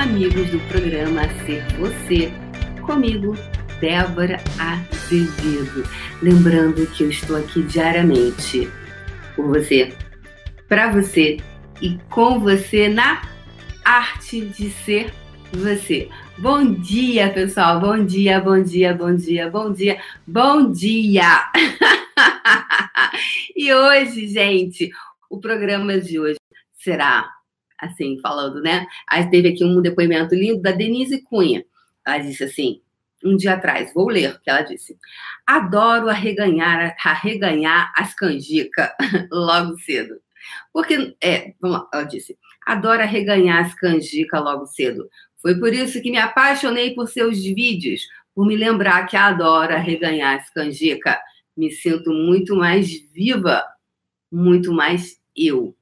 amigos do programa Ser Você. Comigo, Débora Azevedo. Lembrando que eu estou aqui diariamente por você, para você e com você na arte de ser você. Bom dia, pessoal. Bom dia, bom dia, bom dia, bom dia, bom dia. e hoje, gente, o programa de hoje será assim, falando, né? Aí teve aqui um depoimento lindo da Denise Cunha. Ela disse assim, um dia atrás, vou ler o que ela disse. Adoro arreganhar, arreganhar as canjicas logo cedo. Porque, é, vamos lá, ela disse, adoro arreganhar as canjicas logo cedo. Foi por isso que me apaixonei por seus vídeos, por me lembrar que adoro arreganhar as canjicas. Me sinto muito mais viva, muito mais eu.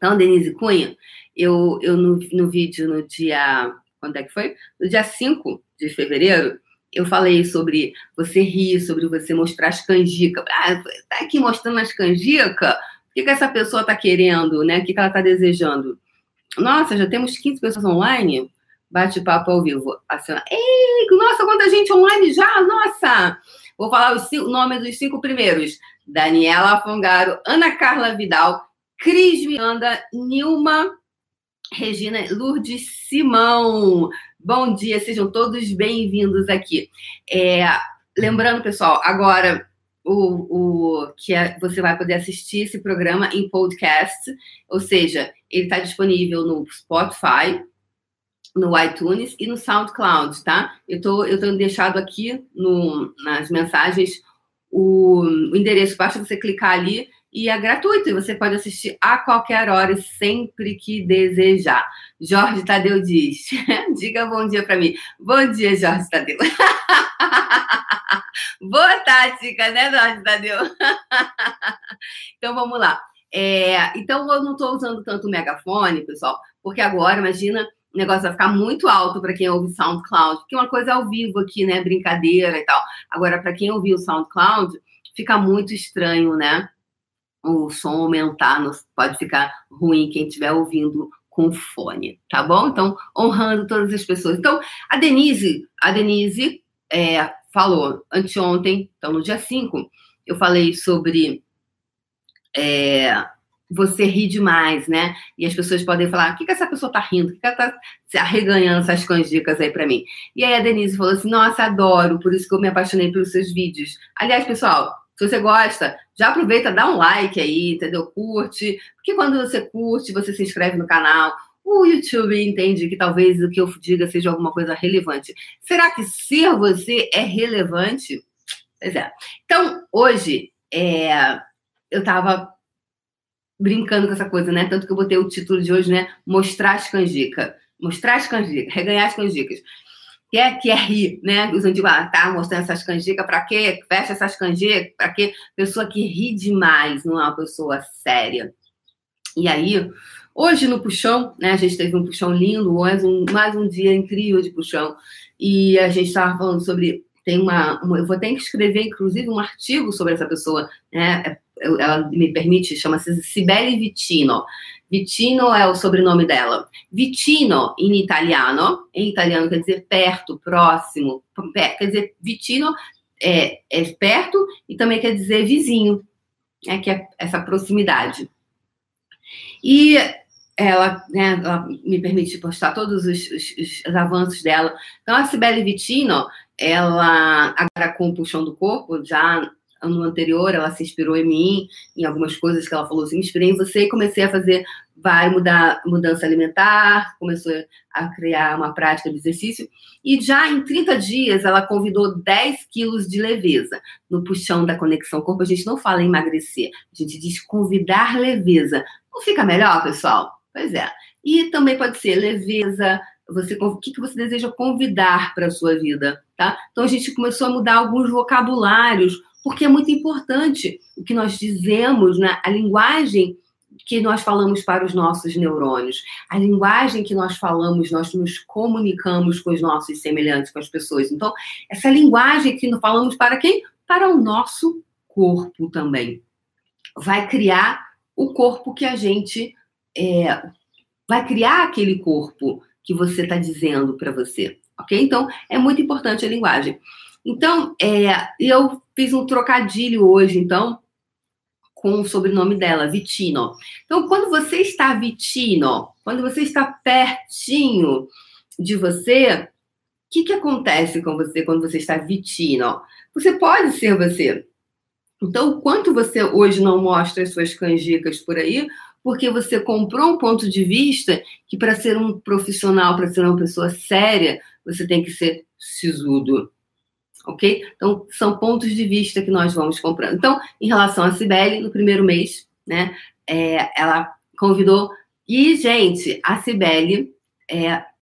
Então, Denise Cunha, eu, eu no, no vídeo no dia. Quando é que foi? No dia 5 de fevereiro, eu falei sobre você rir, sobre você mostrar as canjicas. Ah, tá aqui mostrando as canjicas? O que, que essa pessoa tá querendo, né? O que, que ela tá desejando? Nossa, já temos 15 pessoas online? Bate-papo ao vivo. Assim, Ei, nossa, quanta gente online já! Nossa! Vou falar cinco, nomes dos cinco primeiros. Daniela Fongaro, Ana Carla Vidal, Cris Miranda, Nilma, Regina Lourdes Simão. Bom dia, sejam todos bem-vindos aqui. É, lembrando, pessoal, agora o, o que é, você vai poder assistir esse programa em podcast, ou seja, ele está disponível no Spotify, no iTunes e no SoundCloud, tá? Eu tô, eu tenho deixado aqui no, nas mensagens o, o endereço, basta você clicar ali e é gratuito, e você pode assistir a qualquer hora, sempre que desejar. Jorge Tadeu diz: diga bom dia para mim. Bom dia, Jorge Tadeu. Boa tática, né, Jorge Tadeu? então vamos lá. É, então eu não estou usando tanto o megafone, pessoal, porque agora, imagina, o negócio vai ficar muito alto para quem ouve SoundCloud, porque uma coisa é ao vivo aqui, né? Brincadeira e tal. Agora, para quem ouviu o SoundCloud, fica muito estranho, né? O som aumentar, pode ficar ruim quem estiver ouvindo com fone, tá bom? Então, honrando todas as pessoas. Então, a Denise, a Denise é, falou anteontem, então no dia 5, eu falei sobre é, você rir demais, né? E as pessoas podem falar: o que, que essa pessoa tá rindo? O que, que ela tá se arreganhando essas canjicas aí para mim? E aí a Denise falou assim: nossa, adoro, por isso que eu me apaixonei pelos seus vídeos. Aliás, pessoal, se você gosta, já aproveita, dá um like aí, entendeu? Curte. Porque quando você curte, você se inscreve no canal. O YouTube entende que talvez o que eu diga seja alguma coisa relevante. Será que ser você é relevante? Pois é. Então, hoje, é, eu estava brincando com essa coisa, né? Tanto que eu botei o título de hoje, né? Mostrar as canjicas. Mostrar as canjicas, reganhar as canjicas que é, que é rir, né? Os antigos, ah, tá mostrando essas canjicas, para quê? Fecha essas canjicas, para quê? Pessoa que ri demais, não é uma pessoa séria. E aí, hoje no Puxão, né? A gente teve um Puxão lindo, mais um, mais um dia incrível de Puxão. E a gente estava falando sobre. Tem uma, uma, Eu vou ter que escrever, inclusive, um artigo sobre essa pessoa, né? É, ela me permite, chama-se Sibeli Vitino. Vitino é o sobrenome dela. Vitino, em italiano, em italiano quer dizer perto, próximo. Quer dizer, Vitino é, é perto e também quer dizer vizinho, é que é essa proximidade. E ela, né, ela me permite postar todos os, os, os, avanços dela. Então, a Sibeli Vitino, ela, agora com o Puxão do Corpo, já ano anterior, ela se inspirou em mim, em algumas coisas que ela falou assim, me inspirei em você e comecei a fazer vai mudar mudança alimentar, começou a criar uma prática de exercício e já em 30 dias ela convidou 10 quilos de leveza. No puxão da conexão corpo a gente não fala em emagrecer, a gente diz convidar leveza. Não fica melhor, pessoal? Pois é. E também pode ser leveza, você, o que, que você deseja convidar para a sua vida, tá? Então a gente começou a mudar alguns vocabulários porque é muito importante o que nós dizemos, né? a linguagem que nós falamos para os nossos neurônios, a linguagem que nós falamos, nós nos comunicamos com os nossos semelhantes, com as pessoas. Então, essa linguagem que nós falamos para quem? Para o nosso corpo também. Vai criar o corpo que a gente é, vai criar aquele corpo que você está dizendo para você, ok? Então, é muito importante a linguagem. Então, é, eu fiz um trocadilho hoje, então, com o sobrenome dela, Vitino. Então, quando você está Vitino, quando você está pertinho de você, o que, que acontece com você quando você está Vitino? Você pode ser você. Então, o quanto você hoje não mostra as suas canjicas por aí, porque você comprou um ponto de vista que para ser um profissional, para ser uma pessoa séria, você tem que ser sisudo. Ok? Então, são pontos de vista que nós vamos comprando. Então, em relação a Cibele, no primeiro mês, né, é, ela convidou. E, gente, a Cibele é,